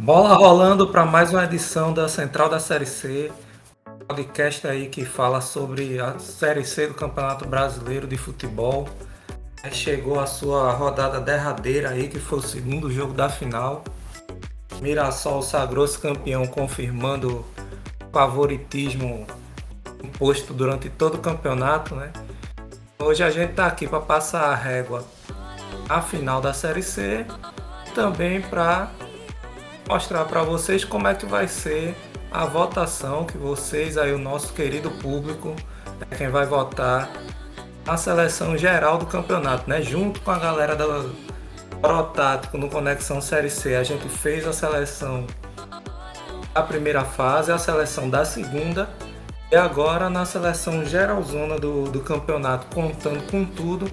Bola rolando para mais uma edição da Central da Série C, podcast aí que fala sobre a Série C do Campeonato Brasileiro de Futebol. Chegou a sua rodada derradeira aí, que foi o segundo jogo da final. Mirassol sagrou-se campeão, confirmando o favoritismo imposto durante todo o campeonato, né? Hoje a gente está aqui para passar a régua à final da Série C, também para mostrar para vocês como é que vai ser a votação que vocês aí o nosso querido público é quem vai votar a seleção geral do campeonato, né? Junto com a galera do Protático no Conexão Série C, a gente fez a seleção da primeira fase, a seleção da segunda e agora na seleção geralzona do, do campeonato, contando com tudo,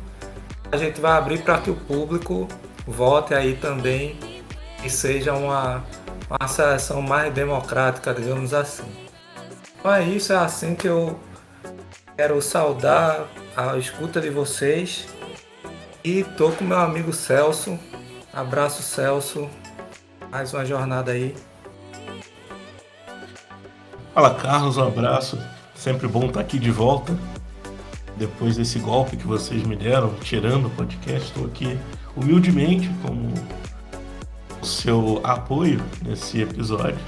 a gente vai abrir para que o público vote aí também e seja uma, uma seleção mais democrática, digamos assim. Então é isso, é assim que eu quero saudar a escuta de vocês e tô com meu amigo Celso. Abraço Celso, mais uma jornada aí. Fala Carlos, um abraço. Sempre bom estar aqui de volta. Depois desse golpe que vocês me deram, tirando o podcast, estou aqui humildemente como seu apoio nesse episódio.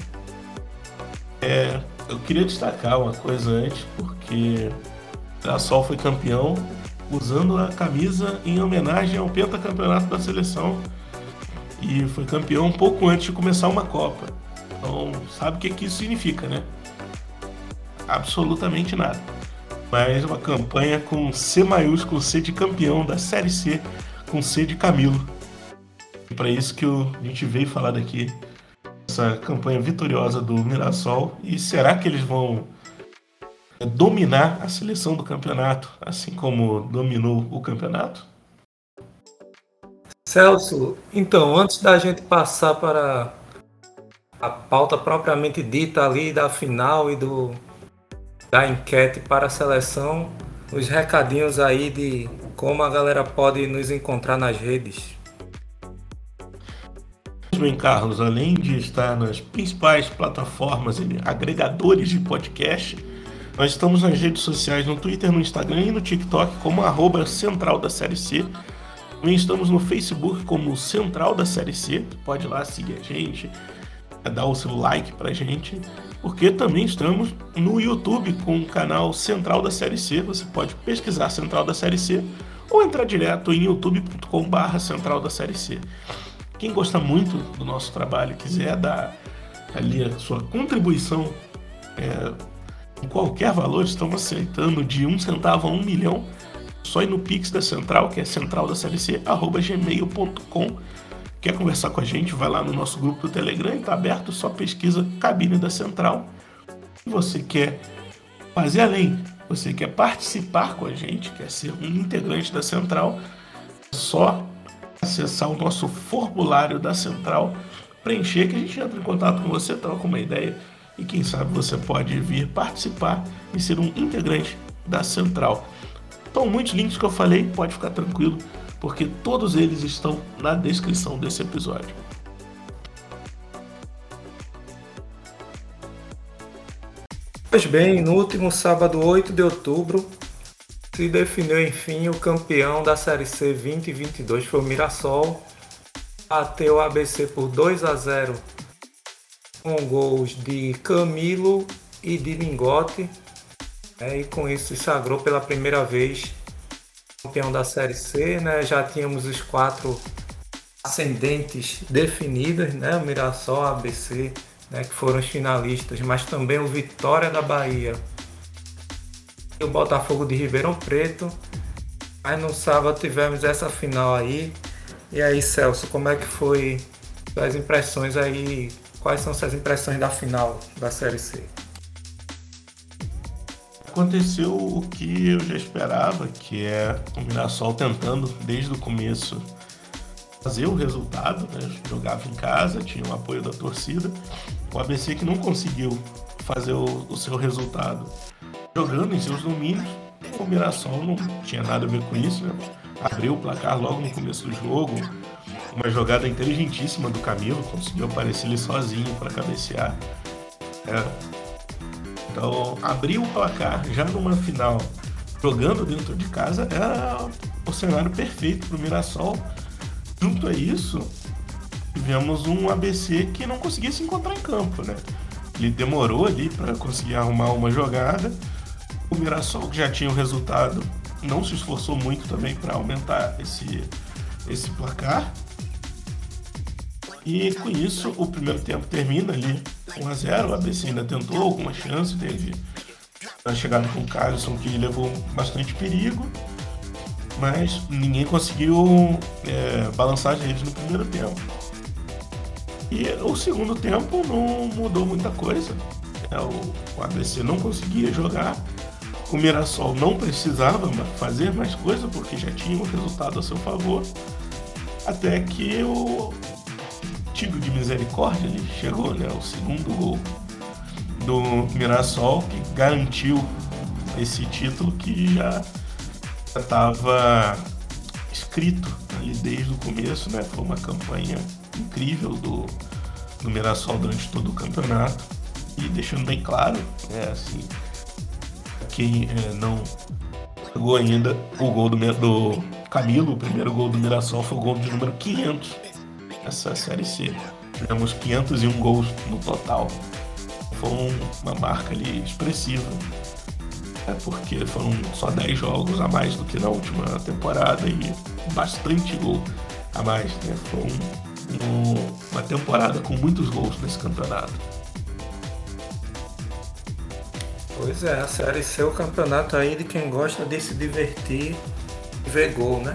É, eu queria destacar uma coisa antes, porque a Sol foi campeão usando a camisa em homenagem ao pentacampeonato da seleção e foi campeão um pouco antes de começar uma Copa. Então, sabe o que, que isso significa, né? Absolutamente nada. Mas uma campanha com C maiúsculo, C de campeão da Série C, com C de Camilo para isso que a gente veio falar daqui, essa campanha vitoriosa do Mirassol. E será que eles vão dominar a seleção do campeonato, assim como dominou o campeonato? Celso, então, antes da gente passar para a pauta propriamente dita ali da final e do da enquete para a seleção, os recadinhos aí de como a galera pode nos encontrar nas redes bem, Carlos, além de estar nas principais plataformas e agregadores de podcast, nós estamos nas redes sociais, no Twitter, no Instagram e no TikTok como arroba Central da Série C. Também estamos no Facebook como Central da Série C. Pode ir lá seguir a gente, dar o seu like pra gente. Porque também estamos no YouTube com o canal Central da Série C. Você pode pesquisar Central da Série C ou entrar direto em youtube.com/barra Central da Série C. Quem gosta muito do nosso trabalho, quiser dar ali a sua contribuição é, em qualquer valor, estamos aceitando de um centavo a um milhão. Só ir no Pix da Central, que é centraldaclc.gmail.com. Quer conversar com a gente? Vai lá no nosso grupo do Telegram, está aberto, só pesquisa Cabine da Central. Se você quer fazer além, você quer participar com a gente, quer ser um integrante da Central, é só acessar o nosso formulário da central, preencher, que a gente entra em contato com você, troca uma ideia e quem sabe você pode vir participar e ser um integrante da central. Então, muitos links que eu falei, pode ficar tranquilo, porque todos eles estão na descrição desse episódio. Pois bem, no último sábado 8 de outubro, se definiu enfim o campeão da Série C 2022 foi o Mirassol. Bateu o ABC por 2 a 0 com gols de Camilo e de Lingote. É, e com isso se sagrou pela primeira vez campeão da Série C. Né? Já tínhamos os quatro ascendentes definidos, né? o Mirassol, ABC, né? que foram os finalistas, mas também o Vitória da Bahia o Botafogo de Ribeirão Preto. Mas no sábado tivemos essa final aí. E aí, Celso, como é que foi as impressões aí? Quais são suas impressões da final da Série C? Aconteceu o que eu já esperava, que é o Mirassol tentando desde o começo fazer o resultado, né? jogava em casa, tinha o apoio da torcida. O ABC que não conseguiu fazer o, o seu resultado jogando em seus domínios. O Mirassol não tinha nada a ver com isso, né? Abriu o placar logo no começo do jogo, uma jogada inteligentíssima do Camilo, conseguiu aparecer ele sozinho para cabecear. É. Então, abrir o placar já numa final, jogando dentro de casa, era o cenário perfeito para o Mirassol. Junto a isso, tivemos um ABC que não conseguia se encontrar em campo, né? Ele demorou ali para conseguir arrumar uma jogada. O Mirassol, que já tinha o resultado, não se esforçou muito também para aumentar esse, esse placar. E com isso, o primeiro tempo termina ali 1 a 0 O ABC ainda tentou alguma chance, teve a chegada com o Carlson, que levou bastante perigo, mas ninguém conseguiu é, balançar as redes no primeiro tempo. E o segundo tempo não mudou muita coisa. É, o ABC não conseguia jogar, o Mirassol não precisava fazer mais coisa porque já tinha um resultado a seu favor. Até que o Tigre de Misericórdia ele chegou, né? O segundo gol do Mirassol que garantiu esse título que já estava escrito ali desde o começo, né? Foi uma campanha incrível do, do Mirassol durante todo o campeonato e deixando bem claro, né, assim, quem é, não chegou ainda, o gol do, do Camilo, o primeiro gol do Mirassol foi o gol de número 500 nessa Série C. Tivemos 501 gols no total. Foi uma marca ali expressiva. É porque foram só 10 jogos a mais do que na última temporada e bastante gol a mais. Né? Foi um uma temporada com muitos gols nesse campeonato. Pois é, a Série C é o campeonato aí de quem gosta de se divertir e ver gol, né?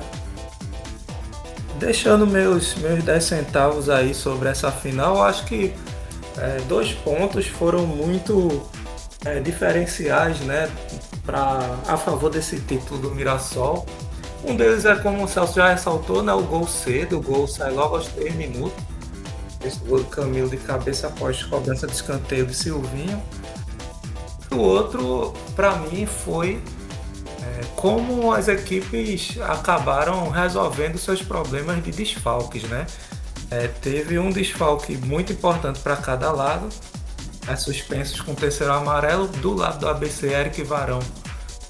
Deixando meus, meus 10 centavos aí sobre essa final, acho que é, dois pontos foram muito é, diferenciais né, pra, a favor desse título do Mirassol. Um deles é, como o Celso já ressaltou, né, o gol cedo, o gol sai logo aos 3 minutos. Esse gol do Camilo de cabeça após cobrança de escanteio de Silvinho. O outro, para mim, foi é, como as equipes acabaram resolvendo seus problemas de desfalques, né? É, teve um desfalque muito importante para cada lado, é, suspensos com terceiro amarelo. Do lado do ABC, Eric Varão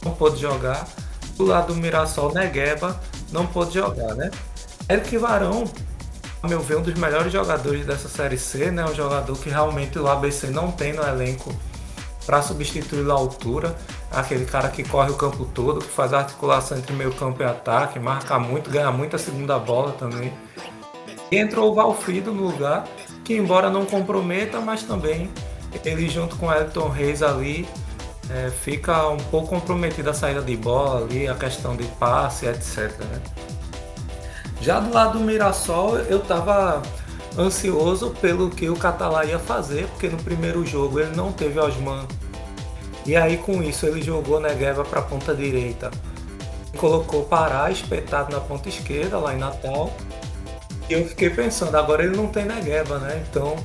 não pôde jogar do lado do Mirassol, Negueba não pôde jogar, né? Eric Varão, a meu ver, um dos melhores jogadores dessa Série C, né? Um jogador que realmente o ABC não tem no elenco para substituir a altura. Aquele cara que corre o campo todo, que faz a articulação entre meio campo e ataque, marca muito, ganha muito a segunda bola também. E entrou o Valfrido no lugar, que embora não comprometa, mas também ele junto com o Elton Reis ali é, fica um pouco comprometida a saída de bola ali, a questão de passe, etc. Né? Já do lado do Mirassol, eu estava ansioso pelo que o Catalá ia fazer, porque no primeiro jogo ele não teve Osman. E aí com isso ele jogou Negueba para a ponta direita. Colocou Pará espetado na ponta esquerda, lá em Natal. E eu fiquei pensando, agora ele não tem Negueba, né? Então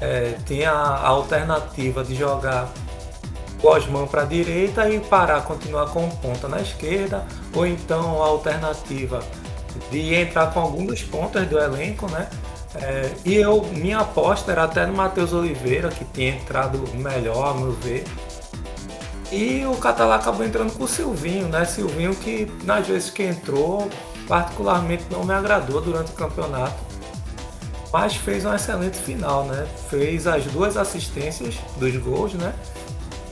é, tinha a alternativa de jogar Osman para a direita e Pará continuar com ponta na esquerda, ou então a alternativa de entrar com algum dos pontas do elenco, né? É, e eu, minha aposta era até no Matheus Oliveira, que tinha entrado melhor, a meu ver. E o Catalá acabou entrando com o Silvinho, né? Silvinho que nas vezes que entrou, particularmente não me agradou durante o campeonato. Mas fez um excelente final, né? Fez as duas assistências dos gols, né?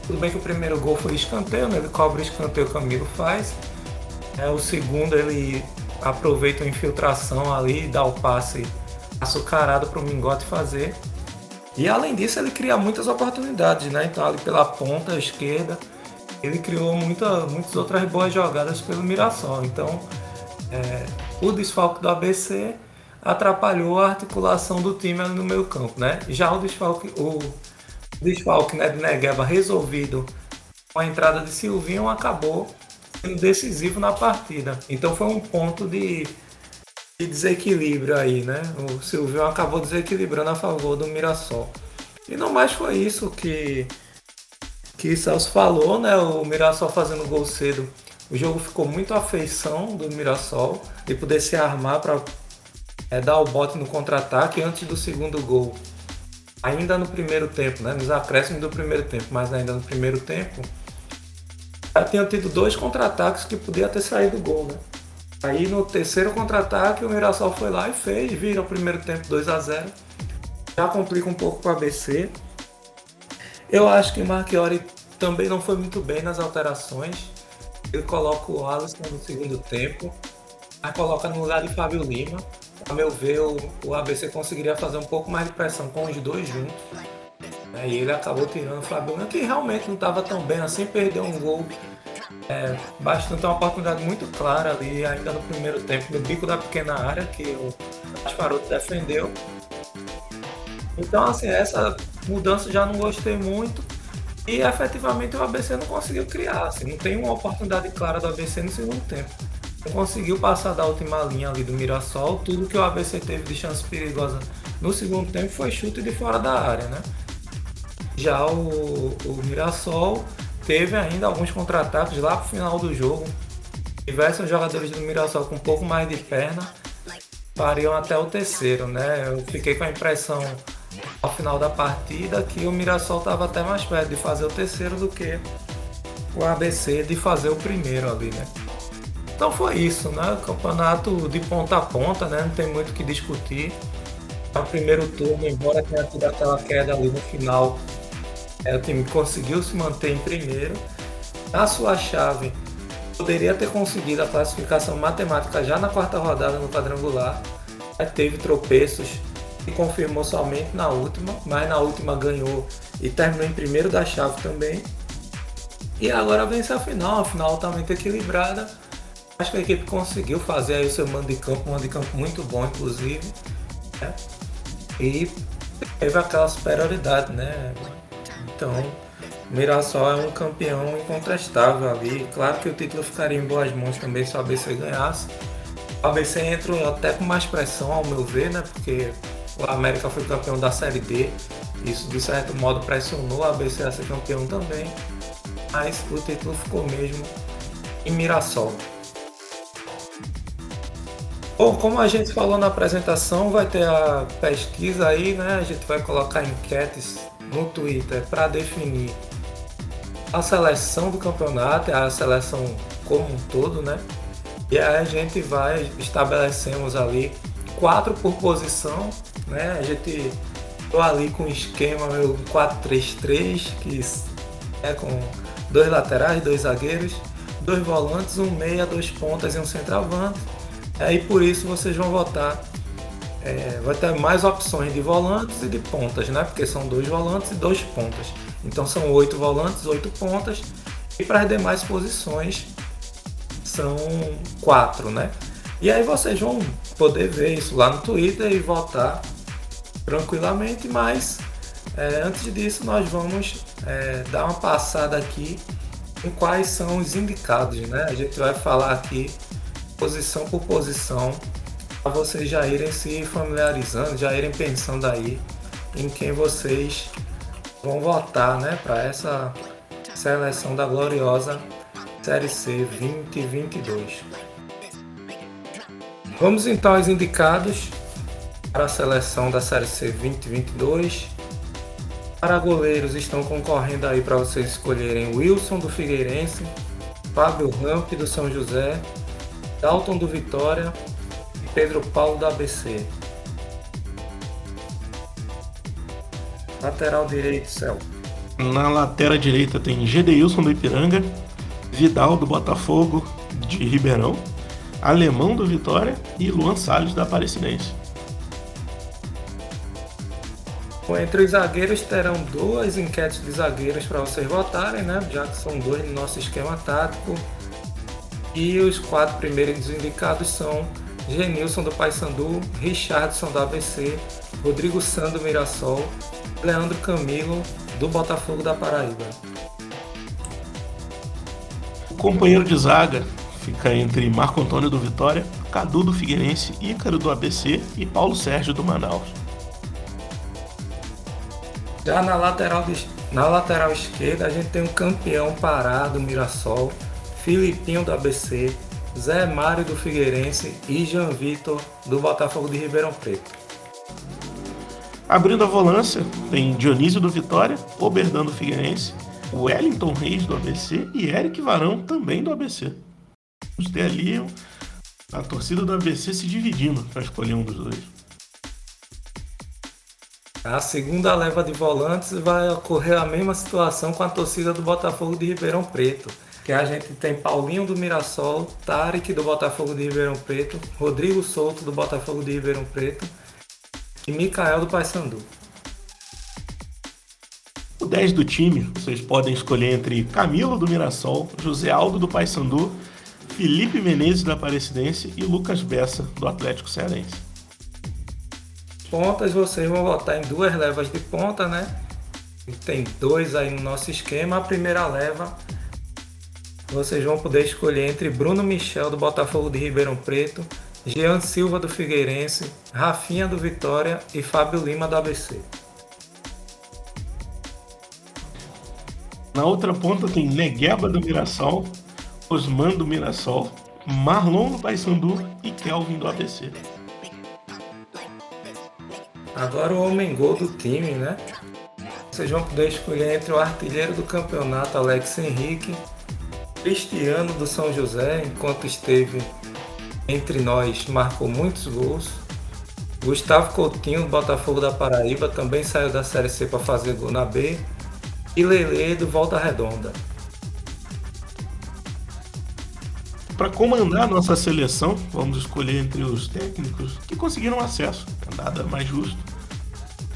Tudo bem que o primeiro gol foi escanteio, né? ele cobra o escanteio, o Camilo faz. É, o segundo ele aproveita a infiltração ali e dá o passe açucarado para o Mingote fazer. E além disso ele cria muitas oportunidades, né? Então ali pela ponta esquerda ele criou muita, muitas outras boas jogadas pelo Mirassol. Então é, o desfalque do ABC atrapalhou a articulação do time ali no meio campo, né? Já o desfalque, o desfalque né, Negueba resolvido com a entrada de Silvinho acabou sendo decisivo na partida. Então foi um ponto de, de desequilíbrio aí, né? O Silvinho acabou desequilibrando a favor do Mirassol. E não mais foi isso que que Celso falou, né? O Mirassol fazendo gol cedo. O jogo ficou muito à feição do Mirassol de poder se armar para é, dar o bote no contra-ataque antes do segundo gol. Ainda no primeiro tempo, né? Nos acréscimos do primeiro tempo, mas ainda no primeiro tempo, já tinha tido dois contra-ataques que podia ter saído gol, né? Aí no terceiro contra-ataque o Mirassol foi lá e fez, vira o primeiro tempo 2 a 0 Já complica um pouco para o ABC. Eu acho que Marchiori também não foi muito bem nas alterações. Ele coloca o Alisson no segundo tempo, mas coloca no lugar de Fábio Lima. A meu ver, o, o ABC conseguiria fazer um pouco mais de pressão com os dois juntos. E ele acabou tirando o Fábio Lima, que realmente não estava tão bem assim, perdeu um gol é, bastante uma oportunidade muito clara ali, ainda no primeiro tempo, no bico da pequena área, que o Gasparoto defendeu. Então, assim, essa mudança já não gostei muito. E efetivamente o ABC não conseguiu criar. Assim, não tem uma oportunidade clara do ABC no segundo tempo. Não conseguiu passar da última linha ali do Mirassol. Tudo que o ABC teve de chance perigosa no segundo tempo foi chute de fora da área, né? Já o, o Mirassol teve ainda alguns contra-ataques lá pro final do jogo. Diversos jogadores do Mirassol com um pouco mais de perna pariam até o terceiro, né? Eu fiquei com a impressão ao final da partida que o Mirassol estava até mais perto de fazer o terceiro do que o ABC de fazer o primeiro ali, né? Então foi isso, né? Campeonato de ponta a ponta, né? Não tem muito o que discutir. O primeiro turno, embora tenha tido aquela queda ali no final, é, o time conseguiu se manter em primeiro. Na sua chave, poderia ter conseguido a classificação matemática já na quarta rodada no quadrangular. Teve tropeços e confirmou somente na última, mas na última ganhou e terminou em primeiro da chave também. E agora vence a final, a final altamente equilibrada. Acho que a equipe conseguiu fazer aí o seu mando de campo, um mando de campo muito bom, inclusive. Né? E teve aquela superioridade, né? Então, o Mirassol é um campeão incontestável ali. Claro que o título ficaria em boas mãos também se o ABC ganhasse. O ABC entra até com mais pressão, ao meu ver, né? Porque o América foi campeão da Série D. Isso, de certo modo, pressionou o ABC a ser campeão também. Mas o título ficou mesmo em Mirassol. Bom, como a gente falou na apresentação, vai ter a pesquisa aí, né? A gente vai colocar enquetes no Twitter para definir a seleção do campeonato, a seleção como um todo, né? E aí a gente vai, estabelecemos ali quatro por posição, né? A gente tô ali com o esquema meu 4-3-3, que é com dois laterais, dois zagueiros, dois volantes, um meia, dois pontas e um centroavante. Aí por isso vocês vão votar. É, vai ter mais opções de volantes e de pontas, né? Porque são dois volantes e dois pontas. Então são oito volantes, oito pontas. E para as demais posições são quatro, né? E aí vocês vão poder ver isso lá no Twitter e votar tranquilamente, mas é, antes disso nós vamos é, dar uma passada aqui em quais são os indicados, né? A gente vai falar aqui posição por posição, vocês já irem se familiarizando, já irem pensando aí em quem vocês vão votar, né, para essa seleção da gloriosa Série C 2022. Vamos então aos indicados para a seleção da Série C 2022. Para goleiros estão concorrendo aí para vocês escolherem Wilson do Figueirense, Fábio Ramp do São José, Dalton do Vitória Pedro Paulo do ABC. Lateral direito, Céu. Na lateral direita tem Gedeilson do Ipiranga, Vidal do Botafogo de Ribeirão, Alemão do Vitória e Luan Salles da Aparecidense. Entre os zagueiros terão duas enquetes de zagueiros para vocês votarem, né? Já que são dois no nosso esquema tático. E os quatro primeiros indicados são Genilson do Paysandu, Richardson do ABC, Rodrigo Sando do Mirassol, Leandro Camilo do Botafogo da Paraíba. O companheiro de zaga fica entre Marco Antônio do Vitória, Cadu do Figueirense, Ícaro do ABC e Paulo Sérgio do Manaus. Já na lateral, na lateral esquerda a gente tem um campeão parado, Mirassol, Filipinho do ABC, Zé Mário do Figueirense e Jean Vitor do Botafogo de Ribeirão Preto. Abrindo a volância, tem Dionísio do Vitória, Oberdan do Figueirense, Wellington Reis do ABC e Eric Varão também do ABC. Vamos ter ali a torcida do ABC se dividindo para escolher um dos dois. A segunda leva de volantes vai ocorrer a mesma situação com a torcida do Botafogo de Ribeirão Preto. Que a gente tem Paulinho do Mirassol, Tarek do Botafogo de Ribeirão Preto, Rodrigo Souto do Botafogo de Ribeirão Preto e Mikael do Paysandu. O 10 do time, vocês podem escolher entre Camilo do Mirassol, José Aldo do Paysandu, Felipe Menezes da Aparecidense e Lucas Bessa do Atlético Cearense. Pontas vocês vão votar em duas levas de ponta, né? Tem dois aí no nosso esquema. A primeira leva vocês vão poder escolher entre Bruno Michel do Botafogo de Ribeirão Preto, Jean Silva do Figueirense, Rafinha do Vitória e Fábio Lima do ABC. Na outra ponta tem Negueba do Mirassol, Osman do Mirassol, Marlon do Paysandu e Kelvin do ABC. Agora o homem gol do time, né? Vocês vão poder escolher entre o artilheiro do campeonato, Alex Henrique, Cristiano do São José, enquanto esteve entre nós, marcou muitos gols. Gustavo Coutinho, do Botafogo da Paraíba, também saiu da Série C para fazer gol na B. E Lele, do Volta Redonda. Para comandar a nossa seleção, vamos escolher entre os técnicos que conseguiram acesso, é nada mais justo.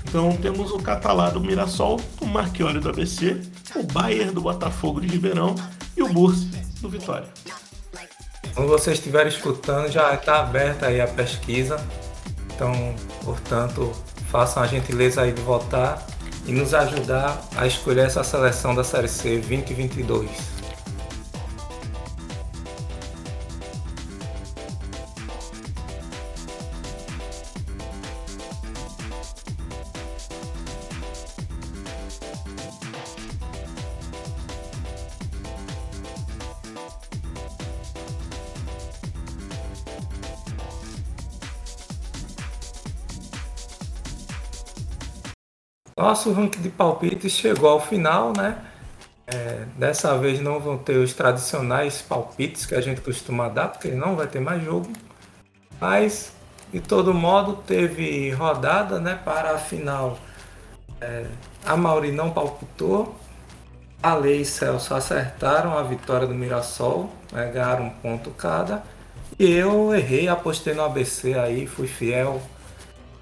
Então temos o Catalá do Mirassol, o Marchiori do ABC, o Bayer do Botafogo de Ribeirão Bursi do Vitória. Quando vocês estiverem escutando, já está aberta aí a pesquisa. Então, portanto, façam a gentileza aí de votar e nos ajudar a escolher essa seleção da Série C 2022. Nosso ranking de palpites chegou ao final, né? É, dessa vez não vão ter os tradicionais palpites que a gente costuma dar, porque não vai ter mais jogo. Mas, de todo modo, teve rodada né, para a final. É, a Mauri não palpitou. A Lei e Celso acertaram a vitória do Mirassol, né, ganharam um ponto cada. E eu errei, apostei no ABC aí, fui fiel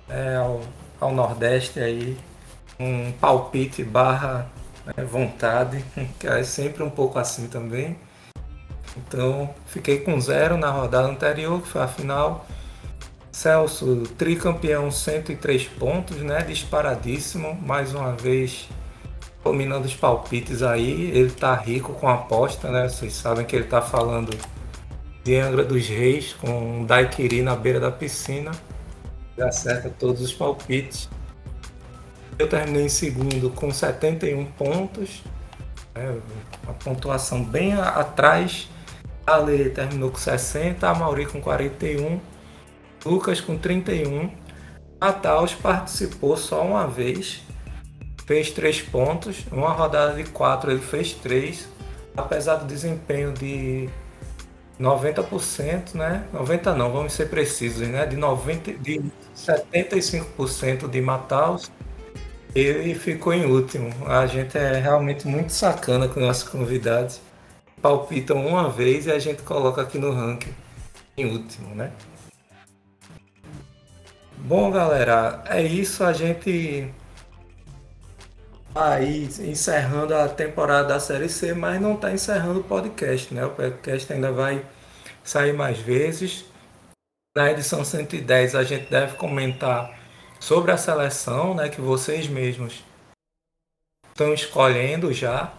é, ao, ao Nordeste aí, um palpite barra né, vontade, que é sempre um pouco assim também. Então fiquei com zero na rodada anterior, que foi a final. Celso, tricampeão, 103 pontos, né? Disparadíssimo, mais uma vez dominando os palpites aí. Ele tá rico com aposta, né? Vocês sabem que ele tá falando de Angra dos Reis com um daiquiri na beira da piscina. Ele acerta todos os palpites. Eu terminei em segundo com 71 pontos, né, uma pontuação bem atrás. A Ale terminou com 60, a Mauri com 41, Lucas com 31. Taos participou só uma vez, fez 3 pontos. Uma rodada de 4 ele fez 3, apesar do desempenho de 90%, né? 90 não, vamos ser precisos, né? De 90 de 75% de Mataus ele ficou em último. A gente é realmente muito sacana com nossos convidados. Palpitam uma vez e a gente coloca aqui no ranking em último, né? Bom, galera, é isso. A gente aí encerrando a temporada da Série C, mas não está encerrando o podcast, né? O podcast ainda vai sair mais vezes. Na edição 110 a gente deve comentar sobre a seleção, né, que vocês mesmos estão escolhendo já,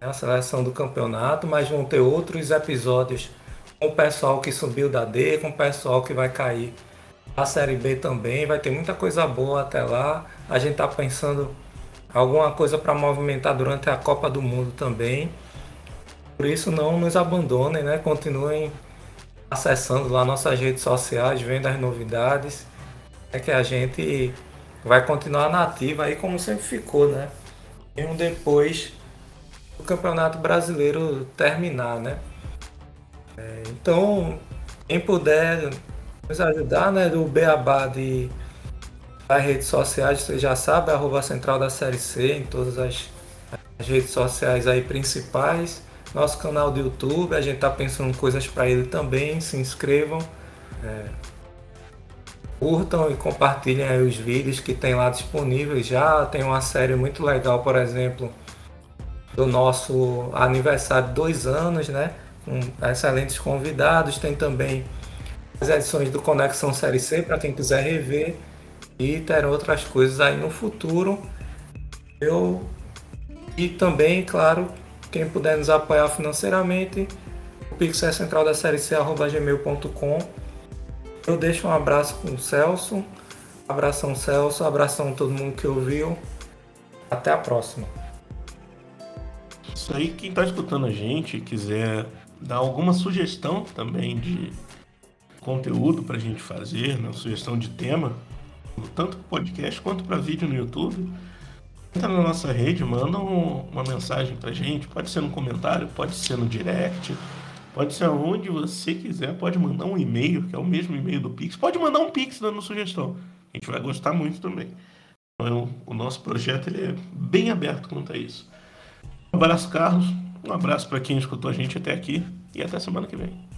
né, a seleção do campeonato, mas vão ter outros episódios com o pessoal que subiu da D, com o pessoal que vai cair a Série B também, vai ter muita coisa boa até lá. A gente está pensando alguma coisa para movimentar durante a Copa do Mundo também. Por isso não nos abandonem, né? Continuem acessando lá nossas redes sociais, vendo as novidades. É que a gente vai continuar nativa aí como sempre ficou, né? Mesmo depois do Campeonato Brasileiro terminar, né? É, então, quem puder nos ajudar, né, do Beabá de as redes sociais, você já sabe, arroba central da série C em todas as, as redes sociais aí principais. Nosso canal do YouTube, a gente tá pensando coisas para ele também, se inscrevam. É, curtam e compartilhem os vídeos que tem lá disponíveis já. Tem uma série muito legal, por exemplo, do nosso aniversário de dois anos, né? Com excelentes convidados. Tem também as edições do Conexão Série C para quem quiser rever. E terão outras coisas aí no futuro. Eu e também, claro, quem puder nos apoiar financeiramente, o Pix é central da série C, gmail.com eu deixo um abraço com o Celso. Abração, Celso. Abração todo mundo que ouviu. Até a próxima. Isso aí, quem está escutando a gente quiser dar alguma sugestão também de conteúdo para a gente fazer, né? sugestão de tema, tanto para podcast quanto para vídeo no YouTube, entra na nossa rede, manda um, uma mensagem para a gente, pode ser no comentário, pode ser no direct, Pode ser aonde você quiser, pode mandar um e-mail, que é o mesmo e-mail do Pix. Pode mandar um Pix dando sugestão. A gente vai gostar muito também. Então, o nosso projeto ele é bem aberto quanto a isso. Um abraço, Carlos. Um abraço para quem escutou a gente até aqui e até semana que vem.